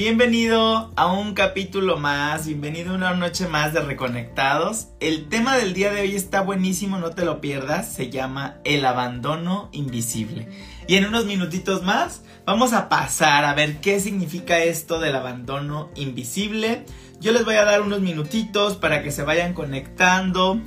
Bienvenido a un capítulo más, bienvenido a una noche más de Reconectados. El tema del día de hoy está buenísimo, no te lo pierdas, se llama El abandono invisible. Y en unos minutitos más vamos a pasar a ver qué significa esto del abandono invisible. Yo les voy a dar unos minutitos para que se vayan conectando.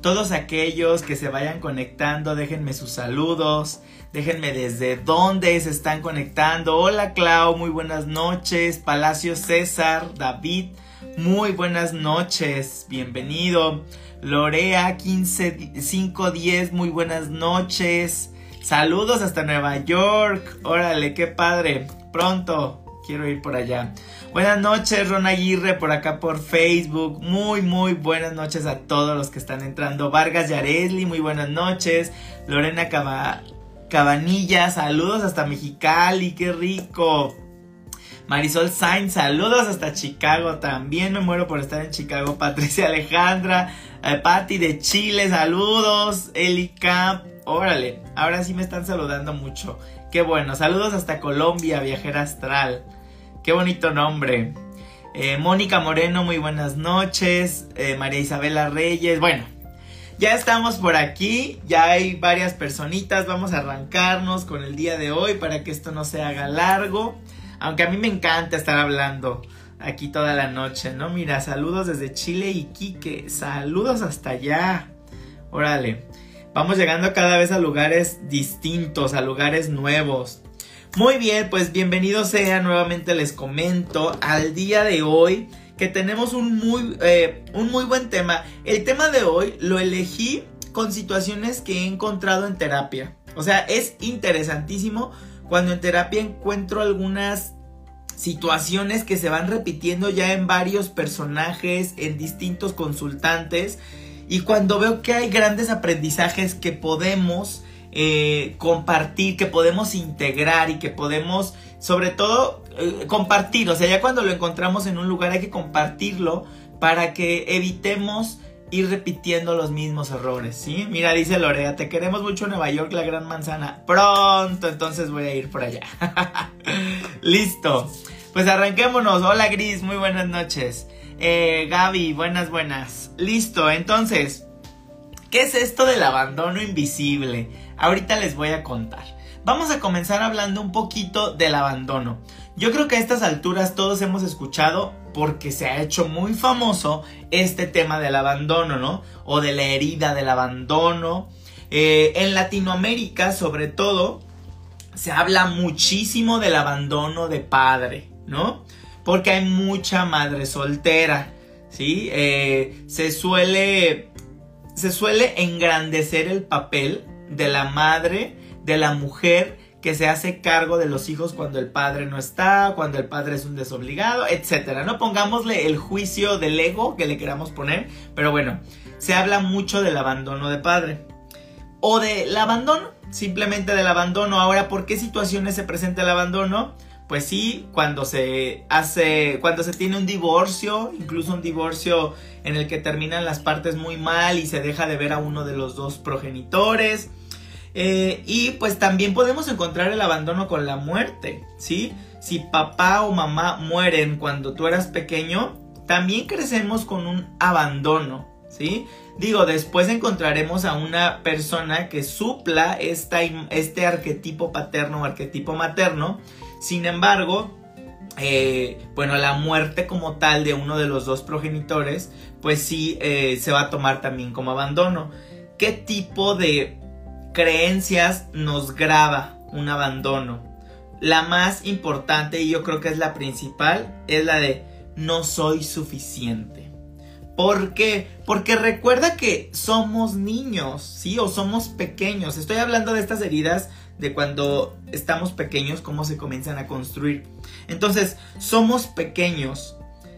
Todos aquellos que se vayan conectando, déjenme sus saludos. Déjenme desde dónde se están conectando. Hola Clau, muy buenas noches. Palacio César, David, muy buenas noches. Bienvenido. Lorea 15510, muy buenas noches. Saludos hasta Nueva York. Órale, qué padre. Pronto quiero ir por allá. Buenas noches, Ron Aguirre, por acá por Facebook. Muy, muy buenas noches a todos los que están entrando. Vargas Yaresli, muy buenas noches. Lorena Cava Cabanilla, saludos hasta Mexicali, qué rico. Marisol Sainz, saludos hasta Chicago, también me muero por estar en Chicago. Patricia Alejandra, eh, Patti de Chile, saludos. Eli Camp, órale, ahora sí me están saludando mucho. Qué bueno, saludos hasta Colombia, viajera astral. Qué bonito nombre. Eh, Mónica Moreno, muy buenas noches. Eh, María Isabela Reyes, bueno, ya estamos por aquí, ya hay varias personitas, vamos a arrancarnos con el día de hoy para que esto no se haga largo, aunque a mí me encanta estar hablando aquí toda la noche, ¿no? Mira, saludos desde Chile y Quique, saludos hasta allá, órale, vamos llegando cada vez a lugares distintos, a lugares nuevos. Muy bien, pues bienvenidos sea, nuevamente les comento, al día de hoy que tenemos un muy, eh, un muy buen tema. El tema de hoy lo elegí con situaciones que he encontrado en terapia. O sea, es interesantísimo cuando en terapia encuentro algunas situaciones que se van repitiendo ya en varios personajes, en distintos consultantes. Y cuando veo que hay grandes aprendizajes que podemos eh, compartir, que podemos integrar y que podemos, sobre todo, eh, compartir. O sea, ya cuando lo encontramos en un lugar hay que compartirlo para que evitemos ir repitiendo los mismos errores, ¿sí? Mira, dice Lorea, te queremos mucho Nueva York, la gran manzana. Pronto, entonces voy a ir por allá. Listo. Pues arranquémonos. Hola Gris, muy buenas noches. Eh, Gaby, buenas, buenas. Listo, entonces, ¿qué es esto del abandono invisible? Ahorita les voy a contar. Vamos a comenzar hablando un poquito del abandono. Yo creo que a estas alturas todos hemos escuchado porque se ha hecho muy famoso este tema del abandono, ¿no? O de la herida del abandono. Eh, en Latinoamérica, sobre todo, se habla muchísimo del abandono de padre, ¿no? Porque hay mucha madre soltera, ¿sí? Eh, se suele. Se suele engrandecer el papel de la madre, de la mujer que se hace cargo de los hijos cuando el padre no está, cuando el padre es un desobligado, etcétera. No pongámosle el juicio del ego que le queramos poner, pero bueno, se habla mucho del abandono de padre o del abandono, simplemente del abandono. Ahora, ¿por qué situaciones se presenta el abandono? Pues sí, cuando se hace, cuando se tiene un divorcio, incluso un divorcio en el que terminan las partes muy mal y se deja de ver a uno de los dos progenitores eh, y pues también podemos encontrar el abandono con la muerte, ¿sí? Si papá o mamá mueren cuando tú eras pequeño, también crecemos con un abandono, ¿sí? Digo, después encontraremos a una persona que supla esta, este arquetipo paterno o arquetipo materno. Sin embargo, eh, bueno, la muerte como tal de uno de los dos progenitores, pues sí eh, se va a tomar también como abandono. ¿Qué tipo de creencias nos graba un abandono. La más importante y yo creo que es la principal es la de no soy suficiente. ¿Por qué? Porque recuerda que somos niños, ¿sí? O somos pequeños. Estoy hablando de estas heridas de cuando estamos pequeños, cómo se comienzan a construir. Entonces, somos pequeños.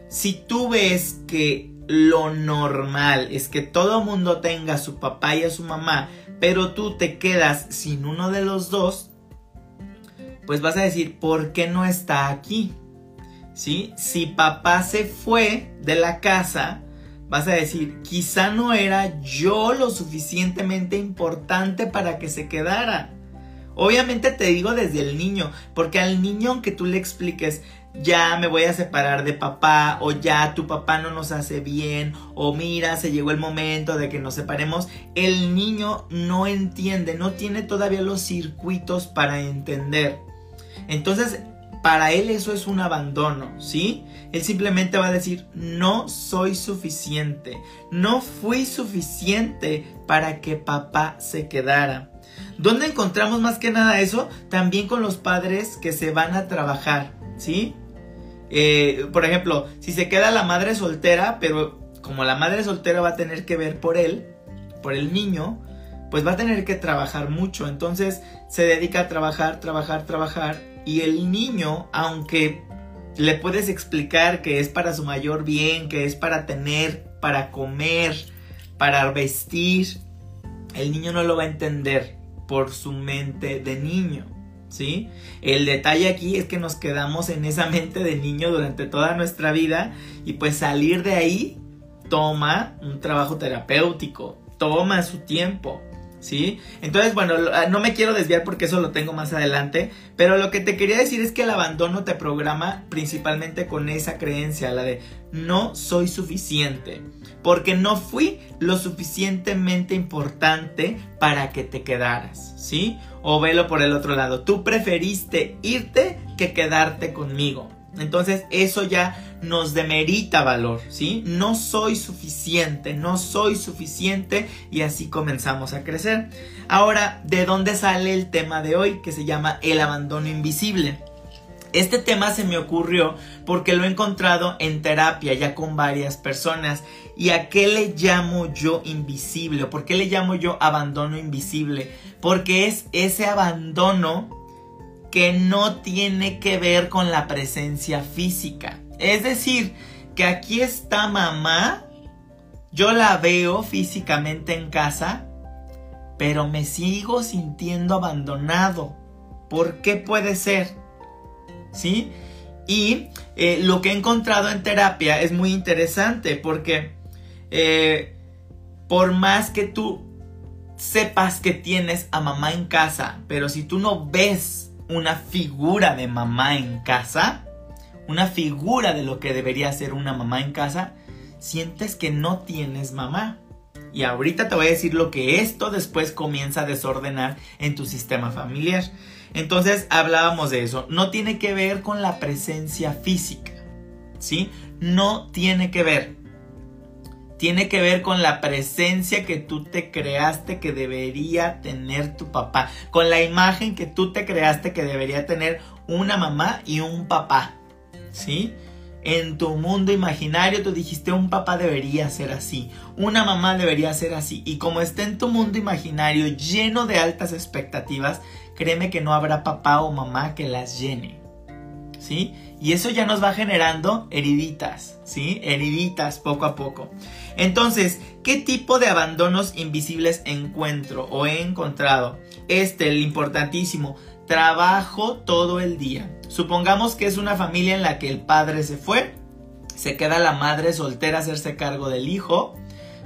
Si tú ves que lo normal es que todo mundo tenga a su papá y a su mamá pero tú te quedas sin uno de los dos, pues vas a decir, ¿por qué no está aquí? ¿Sí? Si papá se fue de la casa, vas a decir, quizá no era yo lo suficientemente importante para que se quedara. Obviamente te digo desde el niño, porque al niño aunque tú le expliques, ya me voy a separar de papá o ya tu papá no nos hace bien o mira, se llegó el momento de que nos separemos, el niño no entiende, no tiene todavía los circuitos para entender. Entonces, para él eso es un abandono, ¿sí? Él simplemente va a decir, no soy suficiente, no fui suficiente para que papá se quedara. ¿Dónde encontramos más que nada eso? También con los padres que se van a trabajar, ¿sí? Eh, por ejemplo, si se queda la madre soltera, pero como la madre soltera va a tener que ver por él, por el niño, pues va a tener que trabajar mucho. Entonces se dedica a trabajar, trabajar, trabajar. Y el niño, aunque le puedes explicar que es para su mayor bien, que es para tener, para comer, para vestir, el niño no lo va a entender por su mente de niño. ¿Sí? El detalle aquí es que nos quedamos en esa mente de niño durante toda nuestra vida y pues salir de ahí toma un trabajo terapéutico, toma su tiempo. ¿Sí? Entonces, bueno, ah, no me quiero desviar porque eso lo tengo más adelante, pero lo que te quería decir es que el abandono te programa principalmente con esa creencia, la de no soy suficiente, porque no fui lo suficientemente importante para que te quedaras, ¿sí? O velo por el otro lado, tú preferiste irte que quedarte conmigo. Entonces eso ya nos demerita valor, ¿sí? No soy suficiente, no soy suficiente y así comenzamos a crecer. Ahora, ¿de dónde sale el tema de hoy que se llama el abandono invisible? Este tema se me ocurrió porque lo he encontrado en terapia ya con varias personas. ¿Y a qué le llamo yo invisible? ¿Por qué le llamo yo abandono invisible? Porque es ese abandono que no tiene que ver con la presencia física. Es decir, que aquí está mamá, yo la veo físicamente en casa, pero me sigo sintiendo abandonado. ¿Por qué puede ser? ¿Sí? Y eh, lo que he encontrado en terapia es muy interesante porque eh, por más que tú sepas que tienes a mamá en casa, pero si tú no ves una figura de mamá en casa, una figura de lo que debería ser una mamá en casa, sientes que no tienes mamá. Y ahorita te voy a decir lo que esto después comienza a desordenar en tu sistema familiar. Entonces hablábamos de eso. No tiene que ver con la presencia física. ¿Sí? No tiene que ver tiene que ver con la presencia que tú te creaste que debería tener tu papá, con la imagen que tú te creaste que debería tener una mamá y un papá, ¿sí? En tu mundo imaginario tú dijiste un papá debería ser así, una mamá debería ser así y como está en tu mundo imaginario lleno de altas expectativas, créeme que no habrá papá o mamá que las llene. ¿Sí? Y eso ya nos va generando heriditas, ¿sí? Heriditas poco a poco. Entonces, ¿qué tipo de abandonos invisibles encuentro o he encontrado? Este, el importantísimo, trabajo todo el día. Supongamos que es una familia en la que el padre se fue, se queda la madre soltera a hacerse cargo del hijo,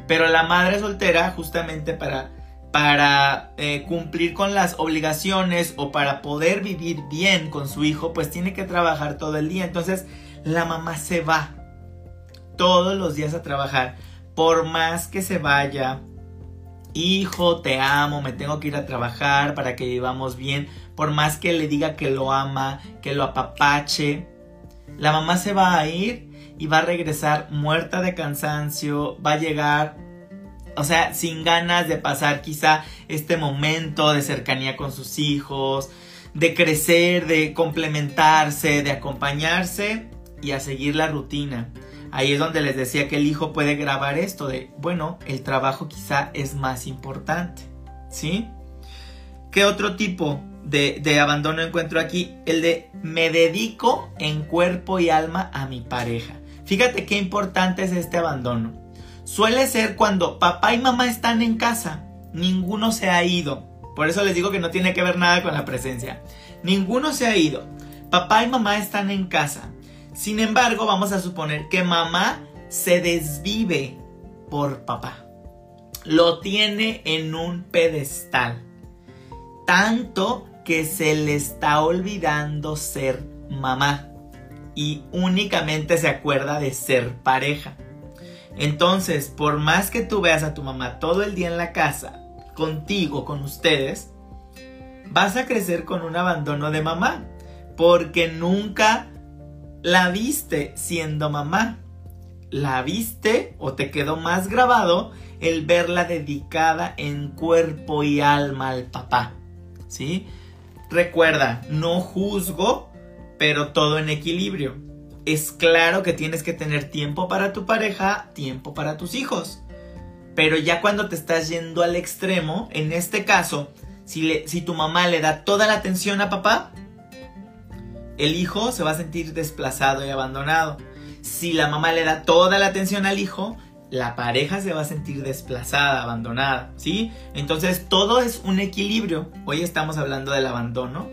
pero la madre soltera justamente para, para eh, cumplir con las obligaciones o para poder vivir bien con su hijo, pues tiene que trabajar todo el día. Entonces la mamá se va todos los días a trabajar por más que se vaya, hijo, te amo, me tengo que ir a trabajar para que vivamos bien, por más que le diga que lo ama, que lo apapache, la mamá se va a ir y va a regresar muerta de cansancio, va a llegar, o sea, sin ganas de pasar quizá este momento de cercanía con sus hijos, de crecer, de complementarse, de acompañarse y a seguir la rutina. Ahí es donde les decía que el hijo puede grabar esto de, bueno, el trabajo quizá es más importante, ¿sí? ¿Qué otro tipo de, abandono encuentro aquí? El de me dedico en cuerpo y alma a mi pareja. Fíjate qué importante es este abandono. Suele ser cuando papá y mamá están en casa, ninguno se ha ido. Por eso les digo que no tiene que ver nada con la presencia. Ninguno se ha ido. Papá y mamá están en casa. Sin embargo, vamos a suponer que mamá se desvive por papá. Lo tiene en un pedestal. Tanto que se le está olvidando ser mamá. y únicamente se acuerda de ser pareja. Entonces, por más que tú veas a tu mamá todo el día en la casa, contigo, con ustedes, vas a crecer con un abandono de mamá, porque nunca la viste siendo mamá. La viste o te quedó más grabado el verla dedicada en cuerpo y alma al papá. ¿Sí? Recuerda, no juzgo, pero todo en equilibrio. Es claro que tienes que tener tiempo para tu pareja, tiempo para tus hijos. Pero ya cuando te estás yendo al extremo, en este caso, si, tu mamá le da toda la atención a papá, el hijo se va a sentir desplazado y abandonado. Si la mamá le da toda la atención al hijo, la pareja se va a sentir desplazada, abandonada, ¿sí? Entonces todo es un equilibrio. Hoy estamos hablando del abandono,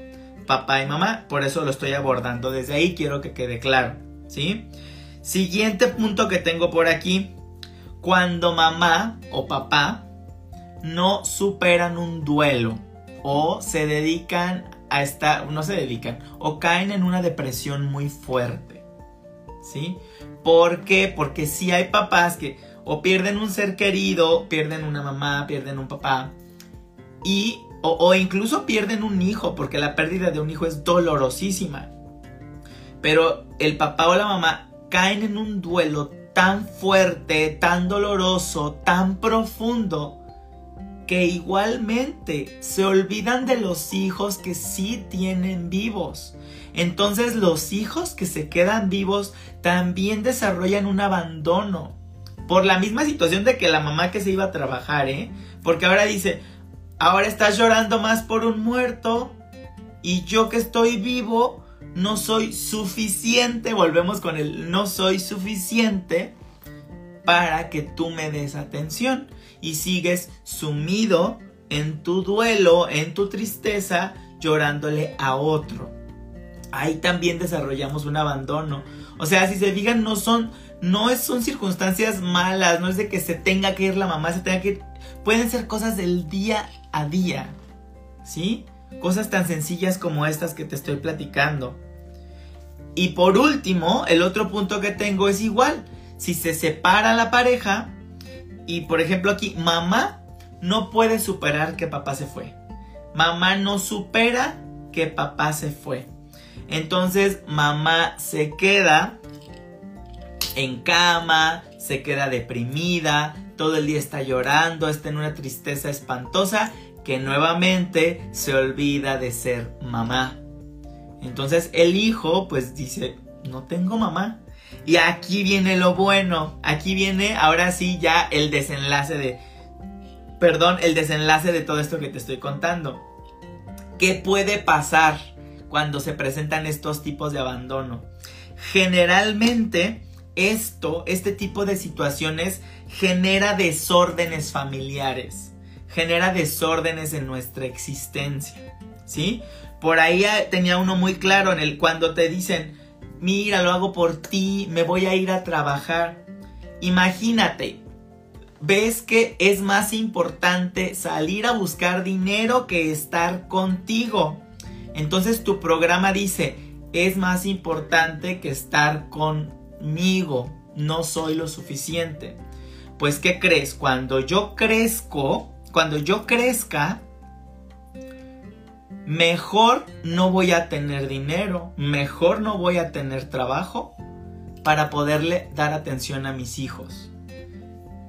papá y mamá, por eso lo estoy abordando desde ahí, quiero que quede claro, ¿sí? Siguiente punto que tengo por aquí, cuando mamá o papá no superan un duelo o se dedican a estar, no se dedican, o caen en una depresión muy fuerte, ¿sí? ¿Por qué? Porque si hay papás que o pierden un ser querido, pierden una mamá, pierden un papá, y, o, o incluso pierden un hijo, porque la pérdida de un hijo es dolorosísima. Pero el papá o la mamá caen en un duelo tan fuerte, tan doloroso, tan profundo, que igualmente se olvidan de los hijos que sí tienen vivos. Entonces los hijos que se quedan vivos también desarrollan un abandono. Por la misma situación de que la mamá que se iba a trabajar, ¿eh? Porque ahora dice, ahora estás llorando más por un muerto y yo que estoy vivo no soy suficiente, volvemos con el no soy suficiente para que tú me des atención y sigues sumido en tu duelo, en tu tristeza, llorándole a otro. Ahí también desarrollamos un abandono. O sea, si se fijan, no son, no son circunstancias malas, no es de que se tenga que ir la mamá, se tenga que ir. Pueden ser cosas del día a día, ¿sí? Cosas tan sencillas como estas que te estoy platicando. Y por último, el otro punto que tengo es igual. Si se separa la pareja, y por ejemplo aquí, mamá no puede superar que papá se fue. Mamá no supera que papá se fue. Entonces mamá se queda en cama, se queda deprimida, todo el día está llorando, está en una tristeza espantosa que nuevamente se olvida de ser mamá. Entonces el hijo pues dice, no tengo mamá. Y aquí viene lo bueno, aquí viene ahora sí ya el desenlace de, perdón, el desenlace de todo esto que te estoy contando. ¿Qué puede pasar cuando se presentan estos tipos de abandono? Generalmente esto, este tipo de situaciones genera desórdenes familiares, genera desórdenes en nuestra existencia, ¿sí? Por ahí tenía uno muy claro en el cuando te dicen, mira, lo hago por ti, me voy a ir a trabajar. Imagínate, ves que es más importante salir a buscar dinero que estar contigo. Entonces tu programa dice, es más importante que estar conmigo, no soy lo suficiente. Pues ¿qué crees? Cuando yo crezco, cuando yo crezca, mejor no voy a tener dinero, mejor no voy a tener trabajo para poderle dar atención a mis hijos.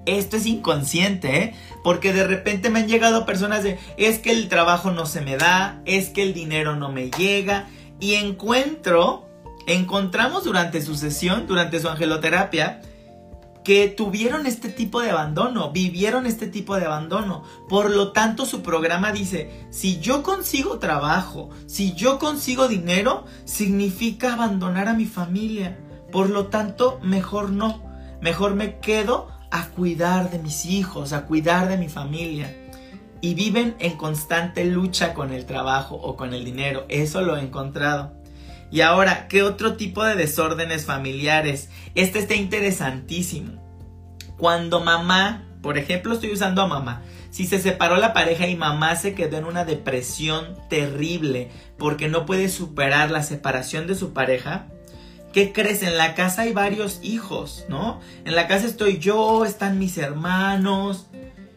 Esto es inconsciente, ¿eh? porque de repente me han llegado personas de, es que el trabajo no se me da, es que el dinero no me llega, y encuentro, encontramos durante su sesión, durante su angeloterapia, que tuvieron este tipo de abandono, vivieron este tipo de abandono. Por lo tanto, su programa dice, si yo consigo trabajo, si yo consigo dinero, significa abandonar a mi familia. Por lo tanto, mejor no. Mejor me quedo a cuidar de mis hijos, a cuidar de mi familia. Y viven en constante lucha con el trabajo o con el dinero. Eso lo he encontrado. Y ahora, ¿qué otro tipo de desórdenes familiares? Este está interesantísimo. Cuando mamá, por ejemplo, estoy usando a mamá, si se separó la pareja y mamá se quedó en una depresión terrible porque no puede superar la separación de su pareja, ¿qué crees? En la casa hay varios hijos, ¿no? En la casa estoy yo, están mis hermanos.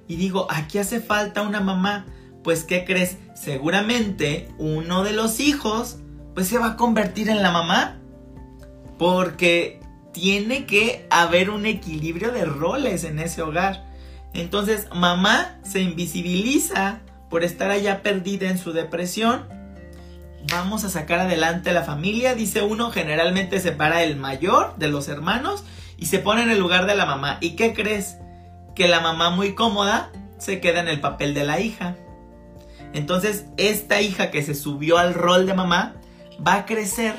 Y digo, aquí hace falta una mamá. Pues, ¿qué crees? Seguramente uno de los hijos, pues se va a convertir en la mamá. Porque tiene que haber un equilibrio de roles en ese hogar. Entonces, mamá se invisibiliza por estar allá perdida en su depresión vamos a sacar adelante a la familia. Dice uno, generalmente separa el mayor de los hermanos y se pone en el lugar de la mamá. ¿Y qué crees? Que la mamá muy cómoda se queda en el papel de la hija. Entonces, esta hija que se subió al rol de mamá va a crecer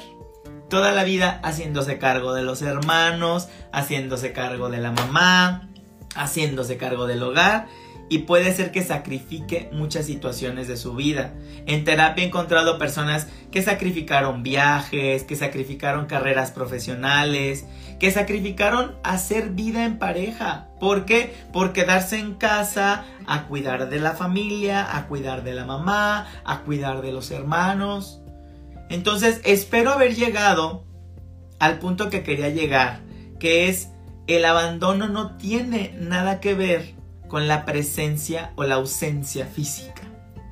toda la vida haciéndose cargo de los hermanos, haciéndose cargo de la mamá, haciéndose cargo del hogar y puede ser que sacrifique muchas situaciones de su vida. En terapia he encontrado personas que sacrificaron viajes, que sacrificaron carreras profesionales, que sacrificaron hacer vida en pareja. ¿Por qué? Por quedarse en casa a cuidar de la familia, a cuidar de la mamá, a cuidar de los hermanos. Entonces espero haber llegado al punto que quería llegar, que es el abandono no tiene nada que ver con la presencia o la ausencia física.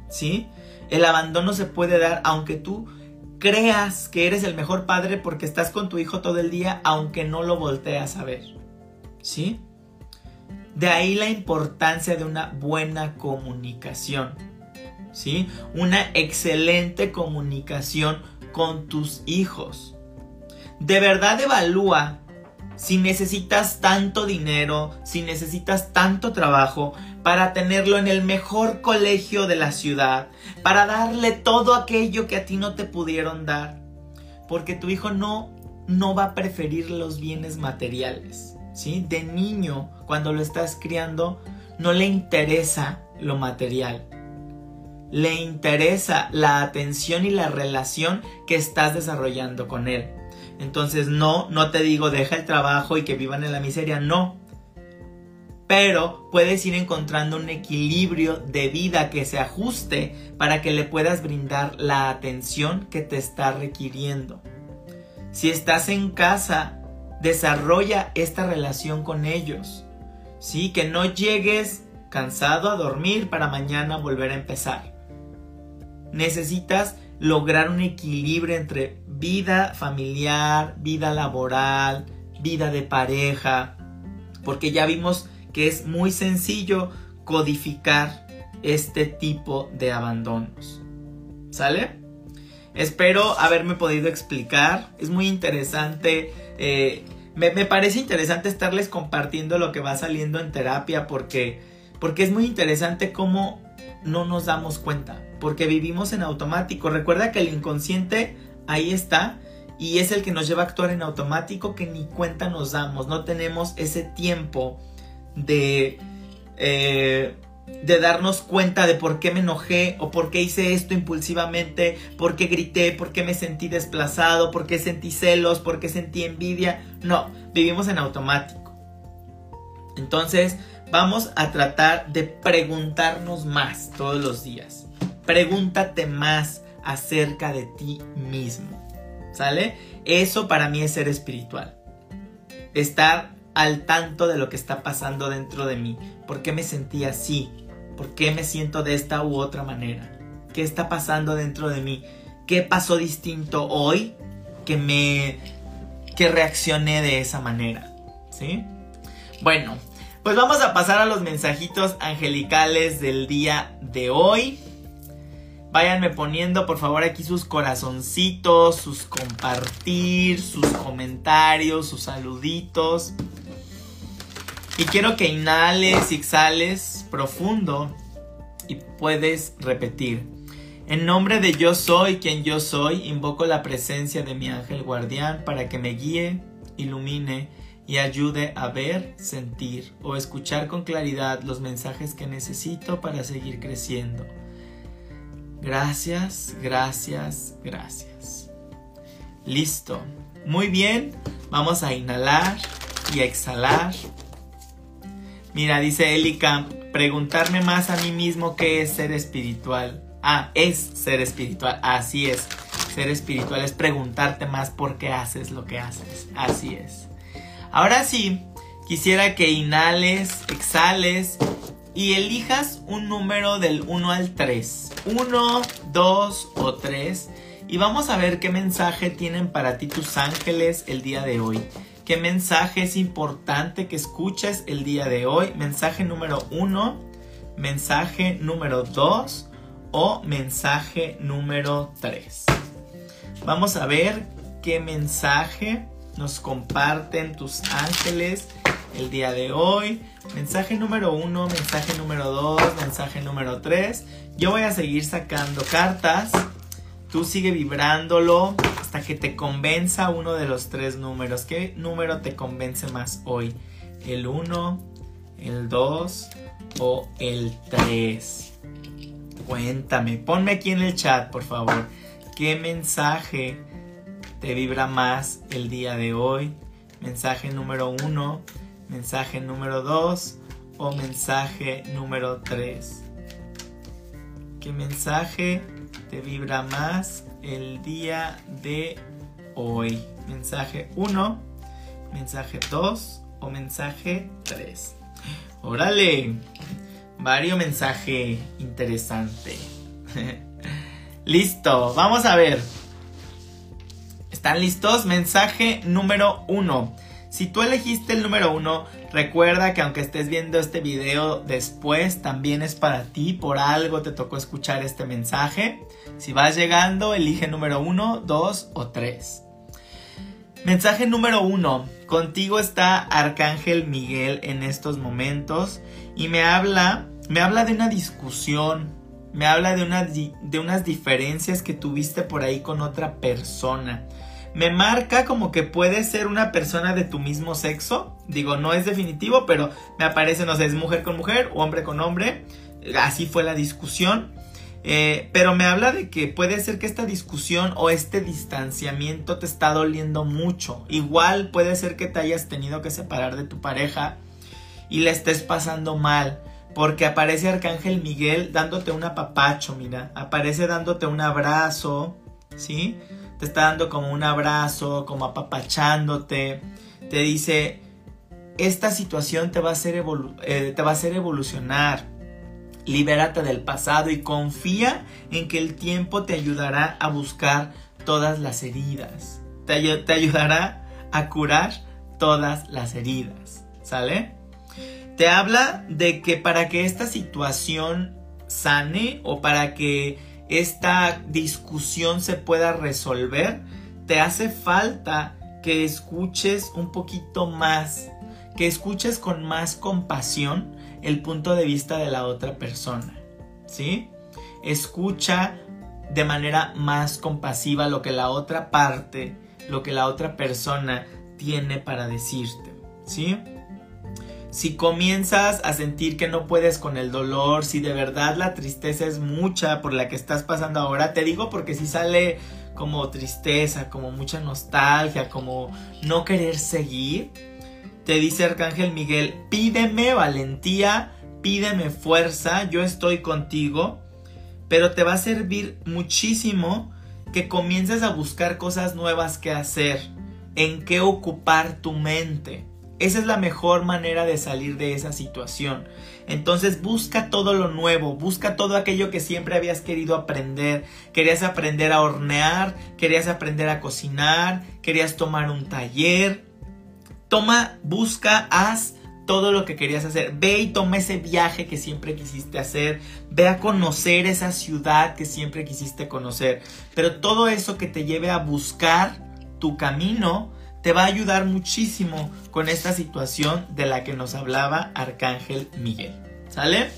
¿Sí? El abandono se puede dar aunque tú creas que eres el mejor padre porque estás con tu hijo todo el día, aunque no lo volteas a ver. ¿Sí? De ahí la importancia de una buena comunicación. ¿Sí? Una excelente comunicación con tus hijos. De verdad evalúa si necesitas tanto dinero, si necesitas tanto trabajo para tenerlo en el mejor colegio de la ciudad, para darle todo aquello que a ti no te pudieron dar, porque tu hijo no no va a preferir los bienes materiales, ¿sí? De niño, cuando lo estás criando, no le interesa lo material. Le interesa la atención y la relación que estás desarrollando con él. Entonces no, no te digo deja el trabajo y que vivan en la miseria, no. Pero puedes ir encontrando un equilibrio de vida que se ajuste para que le puedas brindar la atención que te está requiriendo. Si estás en casa, desarrolla esta relación con ellos. Sí, que no llegues cansado a dormir para mañana volver a empezar. Necesitas lograr un equilibrio entre vida familiar, vida laboral, vida de pareja, porque ya vimos que es muy sencillo codificar este tipo de abandonos. ¿Sale? Espero haberme podido explicar. Es muy interesante. Eh, me, me, parece interesante estarles compartiendo lo que va saliendo en terapia porque, porque es muy interesante cómo no nos damos cuenta. Porque vivimos en automático. Recuerda que el inconsciente ahí está y es el que nos lleva a actuar en automático que ni cuenta nos damos, no tenemos ese tiempo de, eh, de darnos cuenta de por qué me enojé o por qué hice esto impulsivamente, por qué grité, por qué me sentí desplazado, por qué sentí celos, por qué sentí envidia. No, vivimos en automático. Entonces, vamos a tratar de preguntarnos más todos los días. Pregúntate más acerca de ti mismo. ¿Sale? Eso para mí es ser espiritual. Estar al tanto de lo que está pasando dentro de mí. ¿Por qué me sentí así? ¿Por qué me siento de esta u otra manera? ¿Qué está pasando dentro de mí? ¿Qué pasó distinto hoy que me que reaccioné de esa manera? ¿Sí? Bueno, pues vamos a pasar a los mensajitos angelicales del día de hoy. Váyanme poniendo por favor aquí sus corazoncitos, sus compartir, sus comentarios, sus saluditos. Y quiero que inhales y exhales profundo y puedes repetir. En nombre de yo soy quien yo soy, invoco la presencia de mi ángel guardián para que me guíe, ilumine y ayude a ver, sentir o escuchar con claridad los mensajes que necesito para seguir creciendo. Gracias, gracias, gracias. Listo. Muy bien. Vamos a inhalar y exhalar. Mira, dice Elika, preguntarme más a mí mismo qué es ser espiritual. Ah, es ser espiritual. Así es. ser espiritual es preguntarte más por qué haces lo que haces. Así es. Ahora sí, quisiera que inhales, exhales y elijas un número del 1 al 3. 1, 2 o 3. Y vamos a ver qué mensaje tienen para ti tus ángeles el día de hoy. ¿Qué mensaje es importante que escuches el día de hoy? Mensaje número 1, mensaje número 2 o mensaje número 3. Vamos a ver qué mensaje nos comparten tus ángeles el día de hoy. Mensaje número 1, mensaje número 2, mensaje número 3. Yo voy a seguir sacando cartas. Tú sigue vibrándolo hasta que te convenza uno de los tres números. ¿Qué número te convence más hoy? ¿El 1, el 2 o el 3? Cuéntame, ponme aquí en el chat, por favor. ¿Qué mensaje te vibra más el día de hoy? Mensaje número 1, mensaje número 2 o mensaje número 3. ¿Qué mensaje te vibra más el día de hoy? Mensaje 1, mensaje 2 o mensaje 3. Órale, varios mensaje interesante. Listo, vamos a ver. ¿Están listos? Mensaje número 1. Si tú elegiste el número 1, recuerda que aunque estés viendo este video después, también es para ti, por algo te tocó escuchar este mensaje. Si vas llegando, elige número 1, 2 o 3. Mensaje número 1. Contigo está Arcángel Miguel en estos momentos y me habla, me habla de una discusión, me habla de unas diferencias que tuviste por ahí con otra persona me marca como que puede ser una persona de tu mismo sexo. Digo, no es definitivo, pero me aparece, no sé, es mujer con mujer o hombre con hombre. Así fue la discusión. Eh, pero me habla de que puede ser que esta discusión o este distanciamiento te está doliendo mucho. Igual puede ser que te hayas tenido que separar de tu pareja y le estés pasando mal. Porque aparece Arcángel Miguel dándote un apapacho, mira. Aparece dándote un abrazo, ¿sí? Te está dando como un abrazo, como apapachándote, te dice, esta situación te va a hacer, eh, te va a evolucionar. Libérate del pasado y confía en que el tiempo te ayudará a buscar todas las heridas. Te, te ayudará a curar todas las heridas. ¿Sale? Te habla de que para que esta situación sane o para que esta discusión se pueda resolver, te hace falta que escuches un poquito más, que escuches con más compasión el punto de vista de la otra persona, ¿sí? Escucha de manera más compasiva lo que la otra parte, lo que la otra persona tiene para decirte, ¿sí? Si comienzas a sentir que no puedes con el dolor, si de verdad la tristeza es mucha por la que estás pasando ahora, te digo porque si sale como tristeza, como mucha nostalgia, como no querer seguir, te dice Arcángel Miguel, pídeme valentía, pídeme fuerza, yo estoy contigo, pero te va a servir muchísimo que comiences a buscar cosas nuevas que hacer, en qué ocupar tu mente. Esa es la mejor manera de salir de esa situación. Entonces busca todo lo nuevo, busca todo aquello que siempre habías querido aprender. Querías aprender a hornear, querías aprender a cocinar, querías tomar un taller. Toma, busca, haz todo lo que querías hacer. Ve y toma ese viaje que siempre quisiste hacer. Ve a conocer esa ciudad que siempre quisiste conocer. Pero todo eso que te lleve a buscar tu camino te va a ayudar muchísimo con esta situación de la que nos hablaba Arcángel Miguel. ¿Sale?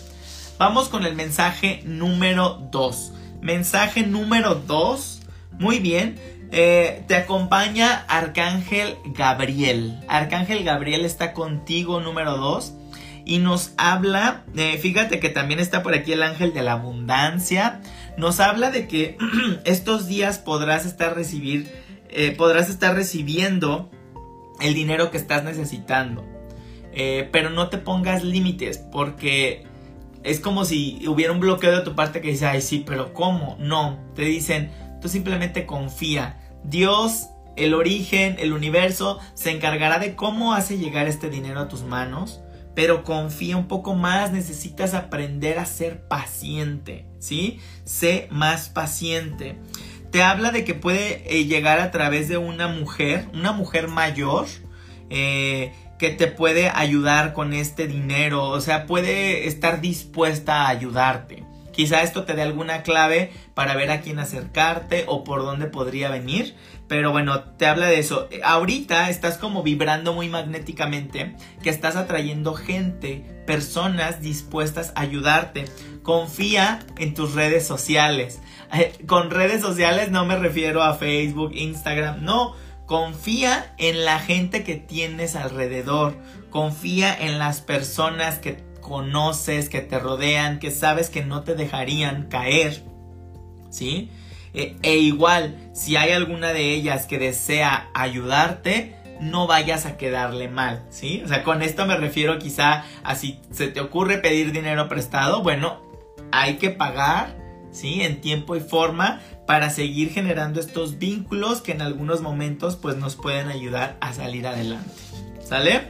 Vamos con el mensaje número 2. Mensaje número 2. Muy bien. Eh, te acompaña Arcángel Gabriel. Arcángel Gabriel está contigo número 2 y nos habla, eh, fíjate que también está por aquí el ángel de la abundancia, nos habla de que estos días podrás estar recibir eh, podrás estar recibiendo el dinero que estás necesitando. Eh, pero no te pongas límites porque es como si hubiera un bloqueo de tu parte que dice, ay sí, pero ¿cómo? No, te dicen, Tú simplemente confía. Dios, el origen, el universo, se encargará de cómo hace llegar este dinero a tus manos. Pero confía un poco más, necesitas aprender a ser paciente, ¿sí? Sé más paciente. Te habla de que puede eh, llegar a través de una mujer, una mujer mayor, eh, que te puede ayudar con este dinero, o sea, puede estar dispuesta a ayudarte. Quizá esto te dé alguna clave para ver a quién acercarte o por dónde podría venir. Pero bueno, te habla de eso. Ahorita estás como vibrando muy magnéticamente, que estás atrayendo gente, personas dispuestas a ayudarte. Confía en tus redes sociales. Eh, con redes sociales no me refiero a Facebook, Instagram, no Confía en la gente que tienes alrededor. Confía en las personas que conoces, que te rodean, que sabes que no te dejarían caer. ¿Sí? E, e, igual, si hay alguna de ellas que desea ayudarte, no vayas a quedarle mal, ¿sí? O sea, con esto me refiero quizá a si se te ocurre pedir dinero prestado, bueno, hay que pagar, ¿sí? En tiempo y forma, para seguir generando estos vínculos que en algunos momentos pues nos pueden ayudar a salir adelante. ¿Sale?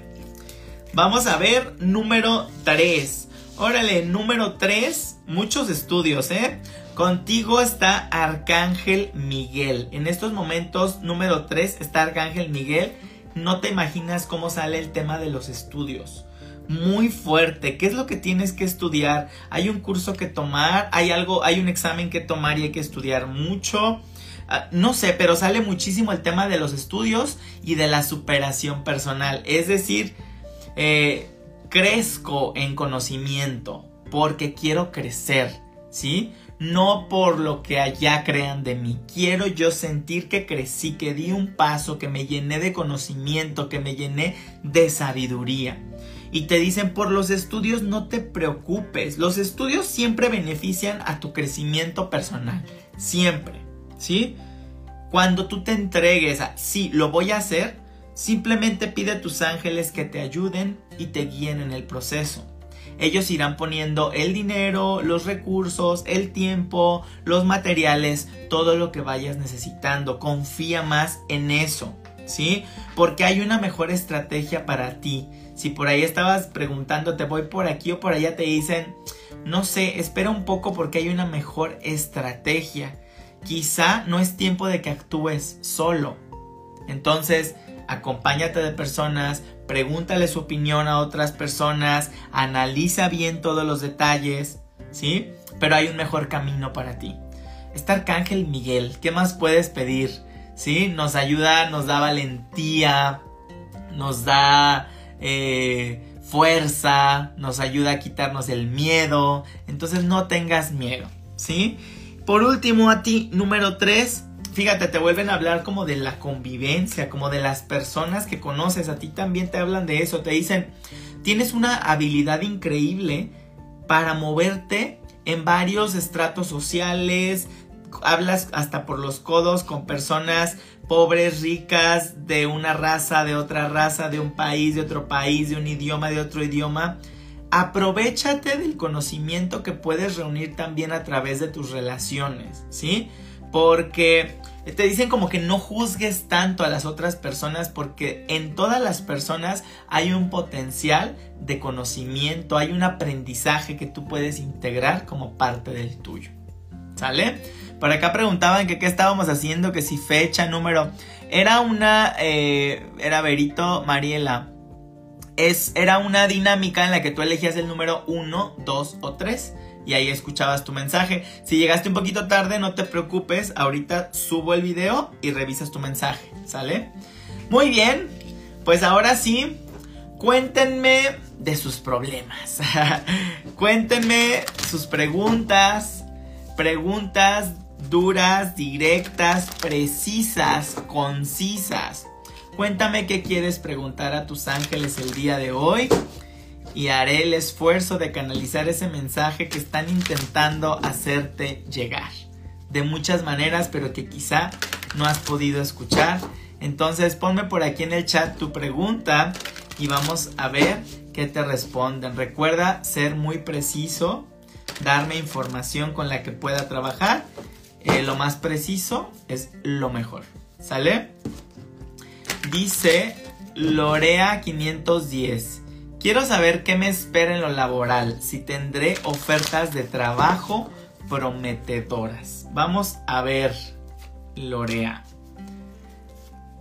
Vamos a ver número 3. Órale, número 3, muchos estudios, ¿eh? Contigo está Arcángel Miguel. En estos momentos, número 3 está Arcángel Miguel. No te imaginas cómo sale el tema de los estudios muy fuerte. ¿Qué es lo que tienes que estudiar? Hay un curso que tomar, hay algo, hay un examen que tomar y hay que estudiar mucho. Ah, no sé, pero sale muchísimo el tema de los estudios y de la superación personal. Es decir, eh, crezco en conocimiento porque quiero crecer, ¿sí? No por lo que allá crean de mí. Quiero yo sentir que crecí, que di un paso, que me llené de conocimiento, que me llené de sabiduría y te dicen por los estudios no te preocupes. Los estudios siempre benefician a tu crecimiento personal. Siempre. ¿Sí? Cuando tú te entregues a, sí, lo voy a hacer, simplemente pide a tus ángeles que te ayuden y te guíen en el proceso. Ellos irán poniendo el dinero, los recursos, el tiempo, los materiales, todo lo que vayas necesitando. Confía más en eso, ¿sí? Porque hay una mejor estrategia para ti si por ahí estabas preguntándote voy por aquí o por allá, te dicen, no sé, espera un poco porque hay una mejor estrategia. Quizá no es tiempo de que actúes solo. Entonces, acompáñate de personas, pregúntale su opinión a otras personas, analiza bien todos los detalles, ¿sí? Pero hay un mejor camino para ti. Está Arcángel Miguel, ¿qué más puedes pedir? ¿Sí? Nos ayuda, nos da valentía, nos da eh, fuerza, nos ayuda a quitarnos el miedo. Entonces no tengas miedo, ¿sí? Por último, a ti, número 3, fíjate, te vuelven a hablar como de la convivencia, como de las personas que conoces. A ti también te hablan de eso. Te dicen, tienes una habilidad increíble para moverte en varios estratos sociales, hablas hasta por los codos con personas pobres, ricas, de una raza, de otra raza, de un país, de otro país, de un idioma, de otro idioma. Aprovechate del conocimiento que puedes reunir también a través de tus relaciones, ¿sí? Porque te dicen como que no juzgues tanto a las otras personas porque en todas las personas hay un potencial de conocimiento, hay un aprendizaje que tú puedes integrar como parte del tuyo. ¿Sale? Por acá preguntaban que qué estábamos haciendo, que si fecha, número. Era una, eh, era Berito Mariela. Es, era una dinámica en la que tú elegías el número 1, 2 o 3 y ahí escuchabas tu mensaje. Si llegaste un poquito tarde, no te preocupes, ahorita subo el video y revisas tu mensaje, ¿sale? Muy bien, pues ahora sí, cuéntenme de sus problemas. cuéntenme sus preguntas, preguntas duras, directas, precisas, concisas. Cuéntame qué quieres preguntar a tus ángeles el día de hoy y haré el esfuerzo de canalizar ese mensaje que están intentando hacerte llegar. De muchas maneras, pero que quizá no has podido escuchar. Entonces ponme por aquí en el chat tu pregunta y vamos a ver qué te responden. Recuerda ser muy preciso, darme información con la que pueda trabajar eh, lo más preciso es lo mejor. ¿Sale? Dice Lorea 510. Quiero saber qué me espera en lo laboral, si tendré ofertas de trabajo prometedoras. Vamos a ver, Lorea.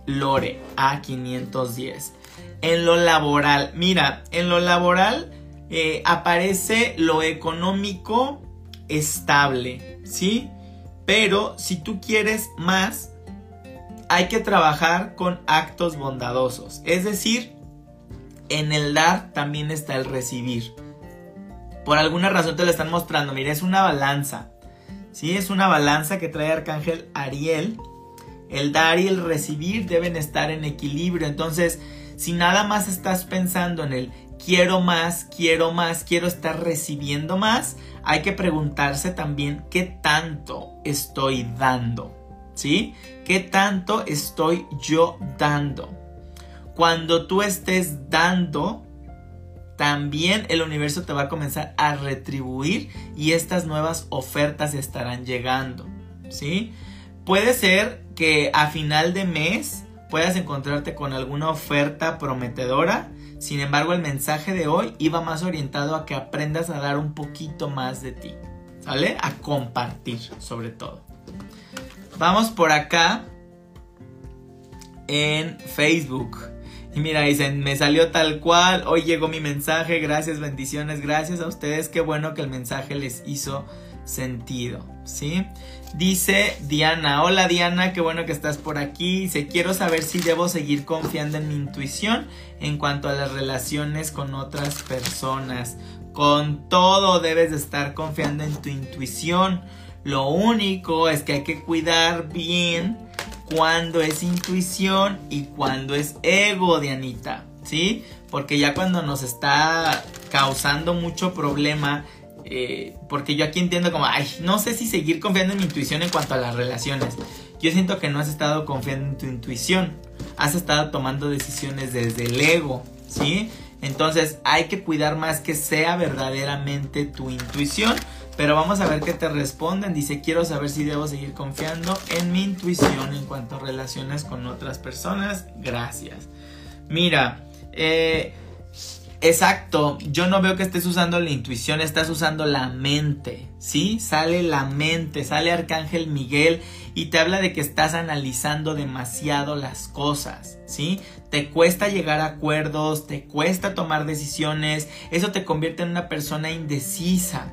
Lore A510. En lo laboral, mira, en lo laboral eh, aparece lo económico estable, ¿sí? Pero si tú quieres más, hay que trabajar con actos bondadosos. Es decir, en el dar también está el recibir. Por alguna razón te lo están mostrando. Mira, es una balanza. ¿Sí? Es una balanza que trae Arcángel Ariel. El dar y el recibir deben estar en equilibrio. Entonces, si nada más estás pensando en el quiero más, quiero más, quiero estar recibiendo más, hay que preguntarse también qué tanto estoy dando. ¿Sí? ¿Qué tanto estoy yo dando? Cuando tú estés dando, también el universo te va a comenzar a retribuir y estas nuevas ofertas estarán llegando, ¿sí? Puede ser que a final de mes puedas encontrarte con alguna oferta prometedora, sin embargo el mensaje de hoy iba más orientado a que aprendas a dar un poquito más de ti, ¿sale? A compartir sobre todo. Vamos por acá en Facebook. Y mira, dicen, me salió tal cual, hoy llegó mi mensaje, gracias, bendiciones, gracias a ustedes, qué bueno que el mensaje les hizo sentido, ¿sí? Dice Diana, hola Diana, qué bueno que estás por aquí. Dice, quiero saber si debo seguir confiando en mi intuición en cuanto a las relaciones con otras personas. Con todo debes de estar confiando en tu intuición. Lo único es que hay que cuidar bien cuando es intuición y cuando es ego, Dianita, ¿sí? Porque ya cuando nos está causando mucho problema, eh, porque yo aquí entiendo como, ay, no sé si seguir confiando en mi intuición en cuanto a las relaciones. Yo siento que no has estado confiando en tu intuición, has estado tomando decisiones desde el ego, ¿sí? Entonces hay que cuidar más que sea verdaderamente tu intuición pero vamos a ver qué te responden. Dice, quiero saber si debo seguir confiando en mi intuición en cuanto a relaciones con otras personas. Gracias. Mira, eh, exacto, yo no veo que estés usando la intuición, estás usando la mente, ¿sí? Sale la mente, sale Arcángel Miguel y te habla de que estás analizando demasiado las cosas, ¿sí? Te cuesta llegar a acuerdos, te cuesta tomar decisiones, eso te convierte en una persona indecisa.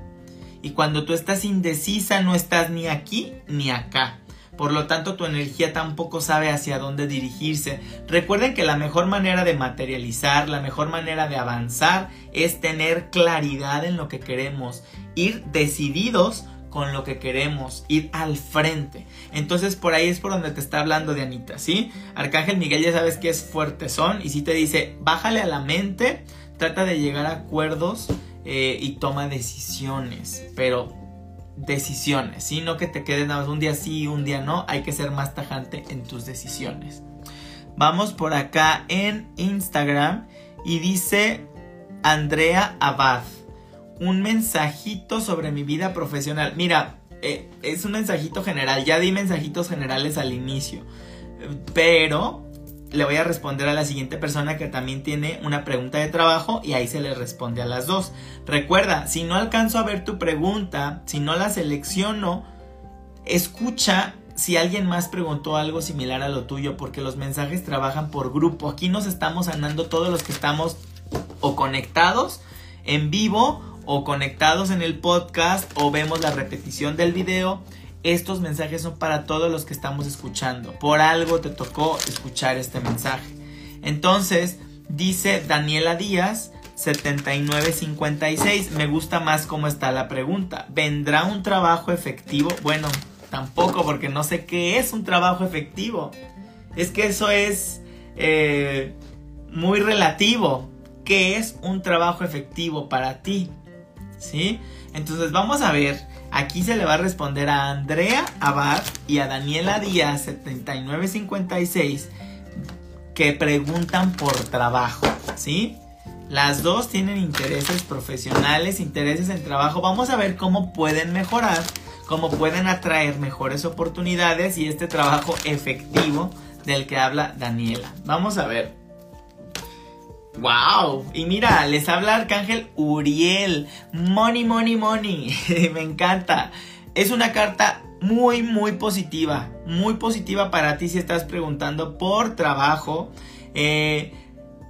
Y cuando tú estás indecisa no estás ni aquí ni acá. Por lo tanto, tu energía tampoco sabe hacia dónde dirigirse. Recuerden que la mejor manera de materializar, la mejor manera de avanzar es tener claridad en lo que queremos, ir decididos con lo que queremos, ir al frente. Entonces por ahí es por donde te está hablando de Anita, ¿sí? Arcángel Miguel ya sabes que es fuerte son y si te dice, bájale a la mente, trata de llegar a acuerdos eh, y toma decisiones, pero decisiones, ¿sí? No que te quedes nada más un día sí y un día no, hay que ser más tajante en tus decisiones. Vamos por acá en Instagram y dice Andrea Abad, un mensajito sobre mi vida profesional. Mira, eh, es un mensajito general, ya di mensajitos generales al inicio, pero le voy a responder a la siguiente persona que también tiene una pregunta de trabajo y ahí se le responde a las dos. Recuerda, si no alcanzo a ver tu pregunta, si no la selecciono, escucha si alguien más preguntó algo similar a lo tuyo, porque los mensajes trabajan por grupo. Aquí nos estamos andando todos los que estamos o conectados en vivo o conectados en el podcast o vemos la repetición del video estos mensajes son para todos los que estamos escuchando. Por algo te tocó escuchar este mensaje. Entonces, dice Daniela Díaz, 7956. Me gusta más cómo está la pregunta. ¿Vendrá un trabajo efectivo? Bueno, tampoco porque no sé qué es un trabajo efectivo. Es que eso es eh, muy relativo. ¿Qué es un trabajo efectivo para ti? ¿Sí? Entonces vamos a ver Aquí se le va a responder a Andrea Abad y a Daniela Díaz 7956 que preguntan por trabajo, ¿sí? Las dos tienen intereses profesionales, intereses en trabajo. Vamos a ver cómo pueden mejorar cómo pueden atraer mejores oportunidades y este trabajo efectivo del que habla Daniela. Vamos a ver. ¡Wow! Y mira, les habla Arcángel Uriel. Money, money, money. Me encanta. Es una carta muy, muy positiva. Muy positiva para ti si estás preguntando por trabajo. Eh,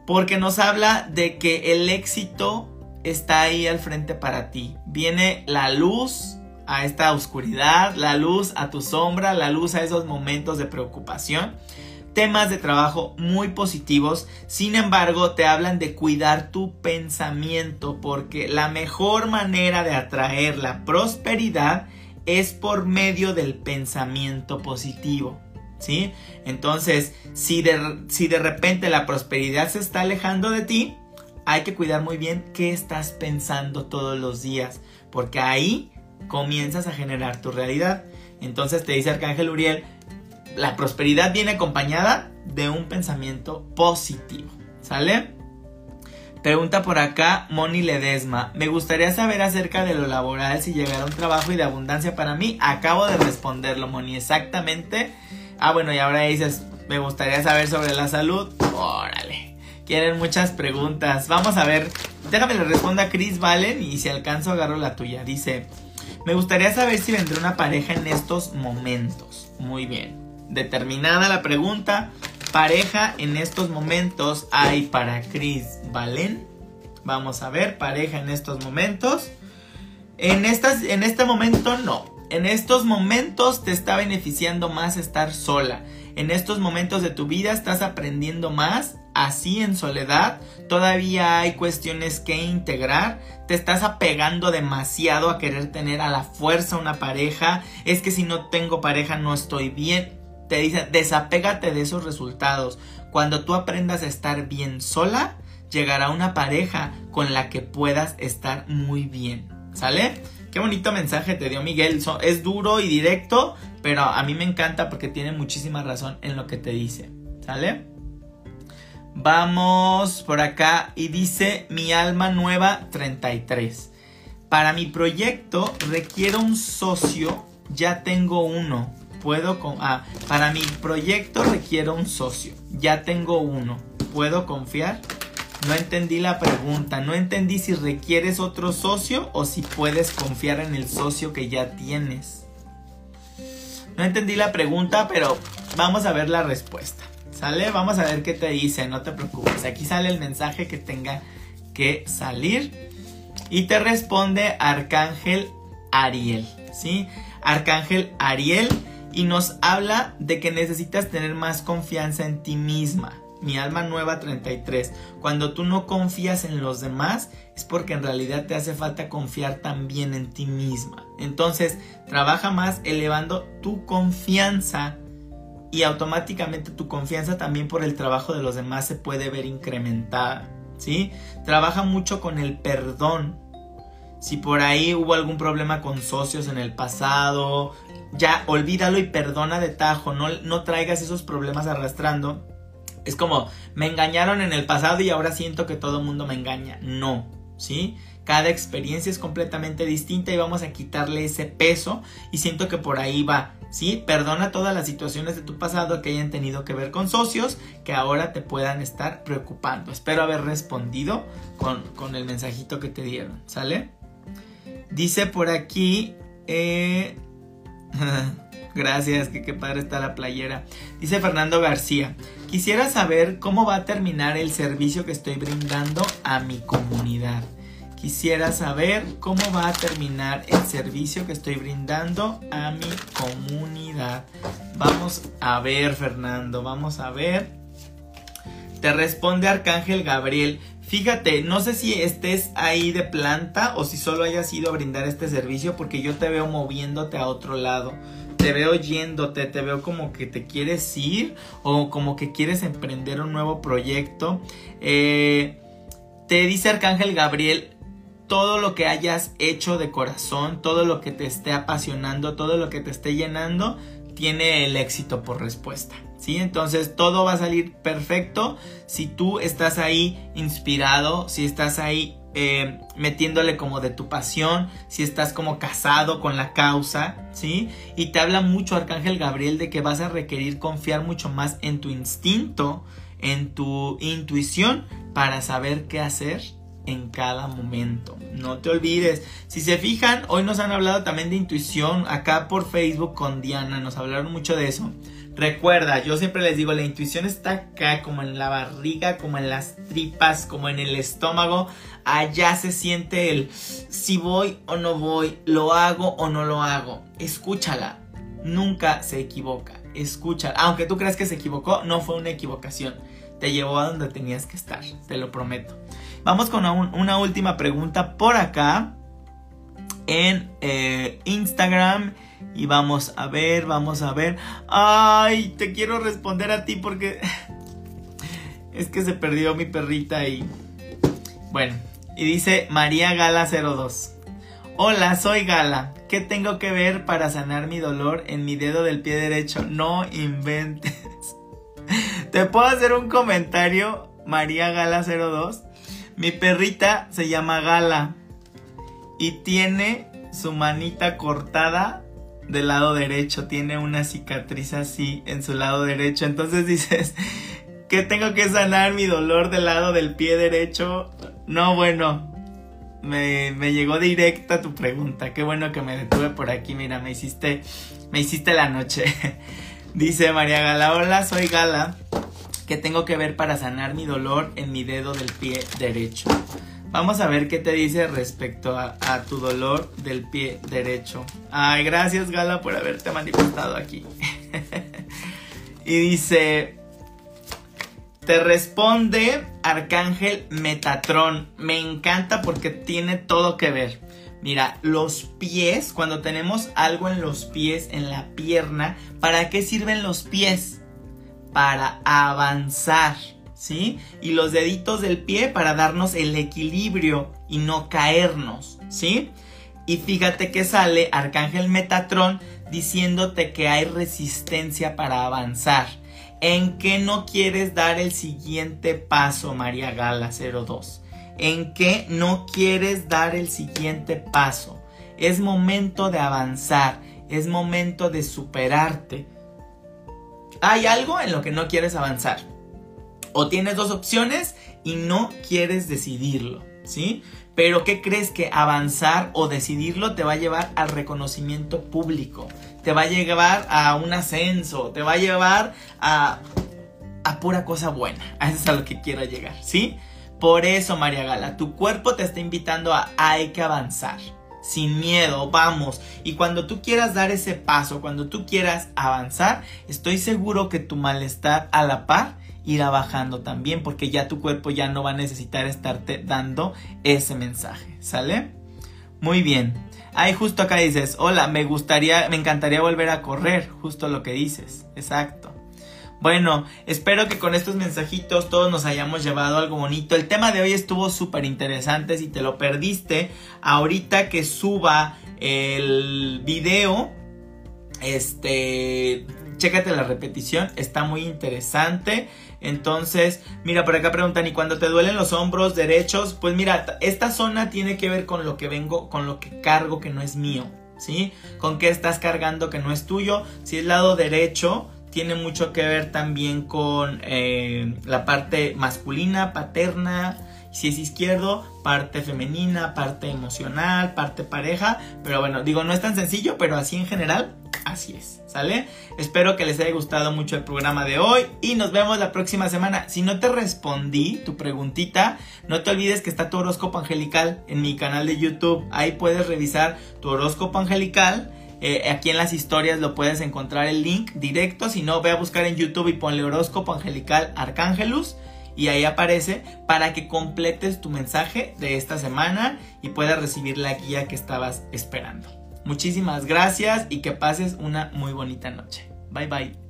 porque nos habla de que el éxito está ahí al frente para ti. Viene la luz a esta oscuridad, la luz a tu sombra, la luz a esos momentos de preocupación temas de trabajo muy positivos, sin embargo te hablan de cuidar tu pensamiento porque la mejor manera de atraer la prosperidad es por medio del pensamiento positivo. ¿Sí? Entonces, si de, si de repente la prosperidad se está alejando de ti, hay que cuidar muy bien qué estás pensando todos los días, porque ahí comienzas a generar tu realidad. Entonces te dice Arcángel Uriel, la prosperidad viene acompañada de un pensamiento positivo. ¿Sale? Pregunta por acá Moni Ledesma. Me gustaría saber acerca de lo laboral si llegara un trabajo y de abundancia para mí. Acabo de responderlo, Moni, exactamente. Ah, bueno, y ahora dices, me gustaría saber sobre la salud. Órale. Quieren muchas preguntas. Vamos a ver. Déjame le responda a Chris Valen y si alcanzo agarro la tuya. Dice, me gustaría saber si vendrá una pareja en estos momentos. Muy bien determinada la pregunta. Pareja en estos momentos hay para Chris Valen. Vamos a ver, pareja en estos momentos. En, estas, en este momento no. En estos momentos te está beneficiando más estar sola. En estos momentos de tu vida estás aprendiendo más, así en soledad. Todavía hay cuestiones que integrar. Te estás apegando demasiado a querer tener a la fuerza una pareja. Es que si no tengo pareja no estoy bien te dice, desapégate de esos resultados. Cuando tú aprendas a estar bien sola, llegará una pareja con la que puedas estar muy bien. ¿Sale? Qué bonito mensaje te dio Miguel. Es duro y directo, pero a mí me encanta porque tiene muchísima razón en lo que te dice. ¿Sale? Vamos por acá y dice mi alma nueva 33. Para mi proyecto requiero un socio, ya tengo uno puedo con ah, para mi proyecto requiero un socio. Ya tengo uno. ¿Puedo confiar? No entendí la pregunta. No entendí si requieres otro socio o si puedes confiar en el socio que ya tienes. No entendí la pregunta, pero vamos a ver la respuesta. ¿Sale? Vamos a ver qué te dice. No te preocupes. Aquí sale el mensaje que tenga que salir. Y te responde Arcángel Ariel. ¿Sí? Arcángel Ariel y nos habla de que necesitas tener más confianza en ti misma. Mi alma nueva 33. Cuando tú no confías en los demás es porque en realidad te hace falta confiar también en ti misma. Entonces, trabaja más elevando tu confianza y automáticamente tu confianza también por el trabajo de los demás se puede ver incrementada. ¿Sí? Trabaja mucho con el perdón. Si por ahí hubo algún problema con socios en el pasado, ya olvídalo y perdona de tajo, no, no traigas esos problemas arrastrando. Es como, me engañaron en el pasado y ahora siento que todo el mundo me engaña. No, ¿sí? Cada experiencia es completamente distinta y vamos a quitarle ese peso y siento que por ahí va, ¿sí? Perdona todas las situaciones de tu pasado que hayan tenido que ver con socios que ahora te puedan estar preocupando. Espero haber respondido con, con el mensajito que te dieron, ¿sale? Dice por aquí, eh, Gracias, que qué padre está la playera. Dice Fernando García, quisiera saber cómo va a terminar el servicio que estoy brindando a mi comunidad. Quisiera saber cómo va a terminar el servicio que estoy brindando a mi comunidad. Vamos a ver, Fernando, vamos a ver. Te responde Arcángel Gabriel. Fíjate, no sé si estés ahí de planta o si solo hayas ido a brindar este servicio porque yo te veo moviéndote a otro lado. Te veo yéndote, te veo como que te quieres ir o como que quieres emprender un nuevo proyecto. Eh, te dice Arcángel Gabriel, todo lo que hayas hecho de corazón, todo lo que te esté apasionando, todo lo que te esté llenando, tiene el éxito por respuesta. ¿Sí? Entonces todo va a salir perfecto si tú estás ahí inspirado, si estás ahí eh, metiéndole como de tu pasión, si estás como casado con la causa, ¿sí? Y te habla mucho Arcángel Gabriel de que vas a requerir confiar mucho más en tu instinto, en tu intuición para saber qué hacer en cada momento. No te olvides. Si se fijan, hoy nos han hablado también de intuición acá por Facebook con Diana, nos hablaron mucho de eso. Recuerda, yo siempre les digo, la intuición está acá, como en la barriga, como en las tripas, como en el estómago. Allá se siente el si voy o no voy, lo hago o no lo hago. Escúchala, nunca se equivoca. Escúchala, aunque tú creas que se equivocó, no fue una equivocación. Te llevó a donde tenías que estar, te lo prometo. Vamos con una última pregunta por acá en eh, Instagram. Y vamos a ver, vamos a ver. Ay, te quiero responder a ti porque es que se perdió mi perrita y... Bueno, y dice María Gala 02. Hola, soy Gala. ¿Qué tengo que ver para sanar mi dolor en mi dedo del pie derecho? No inventes. ¿Te puedo hacer un comentario, María Gala 02? Mi perrita se llama Gala y tiene su manita cortada del lado derecho, tiene una cicatriz así en su lado derecho. Entonces dices, que tengo que sanar mi dolor del lado del pie derecho. No, bueno, me, me, llegó directa tu pregunta. Qué bueno que me detuve por aquí. Mira, me hiciste, me hiciste la noche. Dice María Gala, hola, soy Gala. ¿Qué tengo que ver para sanar mi dolor en mi dedo del pie derecho? Vamos a ver qué te dice respecto a, tu dolor del pie derecho. Ay, gracias Gala por haberte manifestado aquí. y dice, te responde Arcángel Metatron. Me encanta porque tiene todo que ver. Mira, los pies, cuando tenemos algo en los pies, en la pierna, ¿para qué sirven los pies? Para avanzar. ¿Sí? Y los deditos del pie para darnos el equilibrio y no caernos, ¿sí? Y fíjate que sale Arcángel Metatrón diciéndote que hay resistencia para avanzar. ¿En qué no quieres dar el siguiente paso, María Gala 02? ¿En qué no quieres dar el siguiente paso? Es momento de avanzar, es momento de superarte. ¿Hay algo en lo que no quieres avanzar? O tienes dos opciones y no quieres decidirlo, ¿sí? Pero ¿qué crees que avanzar o decidirlo te va a llevar al reconocimiento público? Te va a llevar a un ascenso, te va a llevar a, a pura cosa buena. Eso es a lo que quiero llegar, ¿sí? Por eso, María Gala, tu cuerpo te está invitando a hay que avanzar. Sin miedo, vamos. Y cuando tú quieras dar ese paso, cuando tú quieras avanzar, estoy seguro que tu malestar a la par irá bajando también porque ya tu cuerpo ya no va a necesitar estarte dando ese mensaje, ¿sale? Muy bien. Ahí justo acá dices, hola, me gustaría, me encantaría volver a correr, justo lo que dices, exacto. Bueno, espero que con estos mensajitos todos nos hayamos llevado algo bonito. El tema de hoy estuvo súper interesante. Si te lo perdiste, ahorita que suba el video, este, chécate la repetición, está muy interesante. Entonces, mira, por acá preguntan, ¿y cuando te duelen los hombros derechos? Pues mira, esta zona tiene que ver con lo que vengo, con lo que cargo que no es mío, ¿sí? Con qué estás cargando que no es tuyo. Si es lado derecho, tiene mucho que ver también con eh, la parte masculina, paterna. Si es izquierdo, parte femenina, parte emocional, parte pareja. Pero bueno, digo, no es tan sencillo, pero así en general Así es, ¿sale? Espero que les haya gustado mucho el programa de hoy y nos vemos la próxima semana. Si no te respondí tu preguntita, no te olvides que está tu horóscopo angelical en mi canal de YouTube. Ahí puedes revisar tu horóscopo angelical. Eh, aquí en las historias lo puedes encontrar el link directo. Si no, ve a buscar en YouTube y ponle horóscopo angelical Arcángelus y ahí aparece para que completes tu mensaje de esta semana y puedas recibir la guía que estabas esperando. Muchísimas gracias y que pases una muy bonita noche. Bye bye.